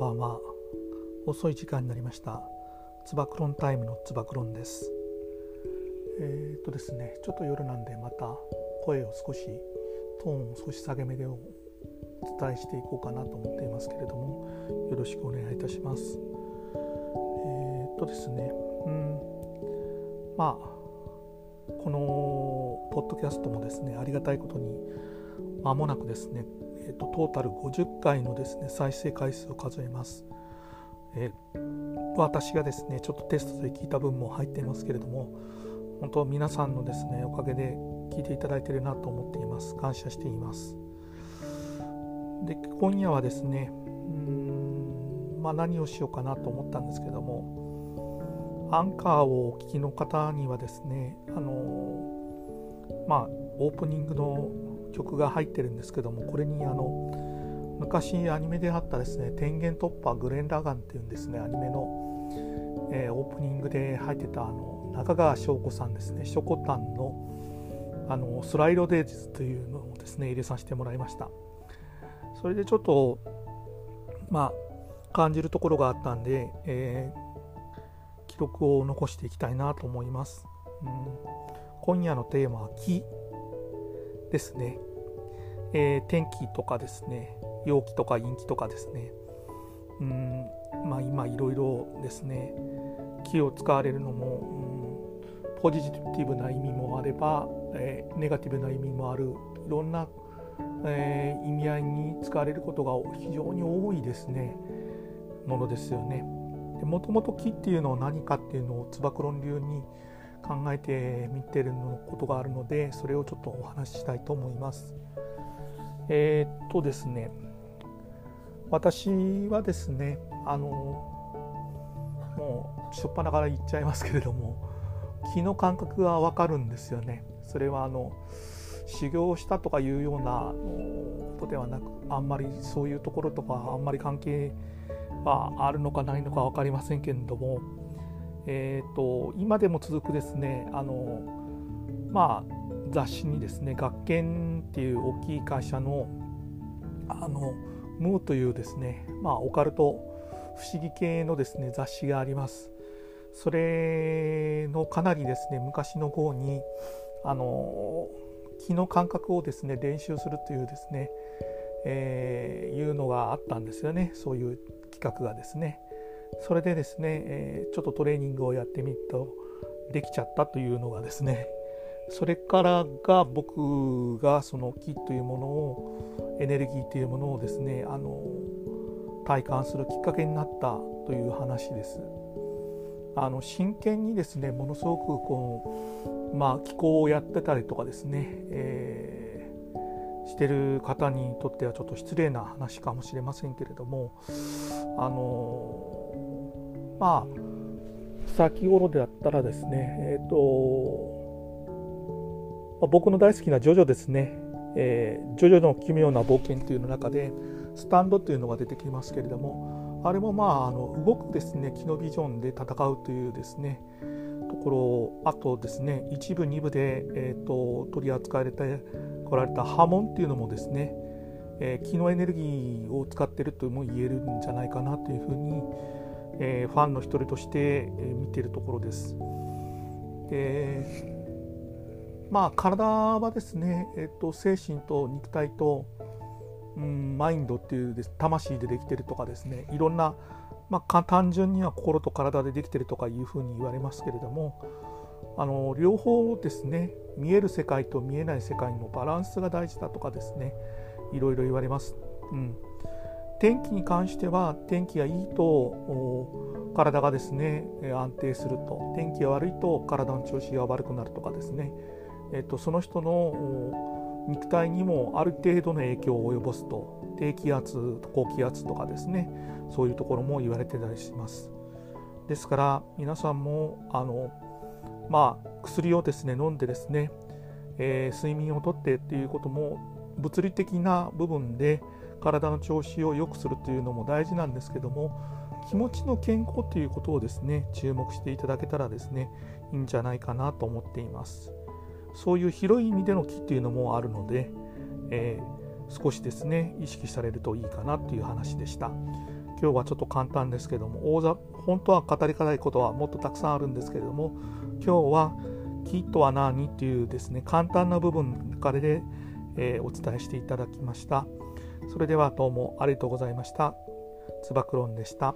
ばんは。遅い時間になりました。つばクロンタイムのつばクロンです。えー、っとですねちょっと夜なんでまた声を少しトーンを少し下げ目でお伝えしていこうかなと思っていますけれどもよろしくお願いいたします。えー、っとですねうん。まあこのポッドキャストもですねありがたいことに間もなくですねえーと、トータル50回のですね再生回数を数えます、えー、私がですねちょっとテストで聞いた分も入っていますけれども本当皆さんのですねおかげで聞いていただいているなと思っています。感謝しています。で今夜はですねうんまあ何をしようかなと思ったんですけどもアンカーをお聞きの方にはですねあのまあオープニングの曲が入ってるんですけどもこれにあの昔アニメであったですね「天元突破グレン・ラガン」っていうんですねアニメの、えー、オープニングで入ってたあの中川翔子さんですね「ショコタンの」あのスライドデイズというのをですね入れさせてもらいました。それでちょっとまあ感じるところがあったんで、えー、記録を残していきたいなと思います、うん、今夜のテーマは「木」ですね、えー、天気とかですね陽気とか陰気とかですね。うんまあ今いろいろですね気を使われるのも、うん、ポジティブな意味もあれば、えー、ネガティブな意味もあるいろんな、えー、意味合いに使われることが非常に多いですね。ものですよね。もともと木っていうのは何かっていうのをつば九郎流に考えてみてるのことがあるのでそれをちょっとお話ししたいと思います。えー、っとですね私はですねあのもう初っ端から言っちゃいますけれども気の感覚が分かるんですよね。それはあの修行したとかいうようなことではなくあんまりそういうところとかあんまり関係はあるのかないのか分かりませんけれどもえーと、今でも続くですねあの、まあ、雑誌にですね学研っていう大きい会社のあのムーというですね、まあ、オカルト不思議系のですね雑誌があります。それのかなりですね昔の号にあの気の感覚をですね練習するというですね、えー、いうのがあったんですよねそういう企画がですね。それでですね、え、ちょっとトレーニングをやってみるとできちゃったというのがですねそれからが僕がその木というものをエネルギーというものをですねあの体感するきっかけになったという話です。あの真剣にですねものすごくこの、まあ、気候をやってたりとかですね、えー、してる方にとってはちょっと失礼な話かもしれませんけれどもあのまあ先頃であったらですねえっ、ー、と、まあ、僕の大好きなジョジョですね、えー、ジョジョの奇妙な冒険というの中でスタンドというのが出てきますけれどもあれもまああの動くですね機能ビジョンで戦うというですねところあとですね一部二部で、えーと、取り扱われてこられた波紋っていうのもですね、えー、気のエネルギーを使ってるとも言えるんじゃないかなというふうにえー、ファンの一人として、えー、見ているところです。でまあ体はですね、えーと、精神と肉体と、うん、マインドっていうです魂でできてるとかですねいろんな、まあ、単純には心と体でできてるとかいうふうに言われますけれどもあの両方ですね見える世界と見えない世界のバランスが大事だとかですねいろいろ言われます。うん天気に関しては天気がいいと体がですね安定すると。天気が悪いと体の調子が悪くなるとかですね、えっと、その人の肉体にもある程度の影響を及ぼすと。低気圧高気圧とかですね。そういうところも言われてたりします。ですから皆さんもあのまあ薬をですね飲んでですね、えー、睡眠をとってっていうことも物理的な部分で体の調子を良くするというのも大事なんですけども気持ちの健康ということをですね注目していただけたらですねいいんじゃないかなと思っていますそういう広い意味での木っていうのもあるので、えー、少しですね意識されるといいかなっていう話でした今日はちょっと簡単ですけども大ざ本当は語りたいことはもっとたくさんあるんですけれども今日は「木とは何?」っていうですね簡単な部分からで、えー、お伝えしていただきました。それではどうもありがとうございました。つば九郎でした。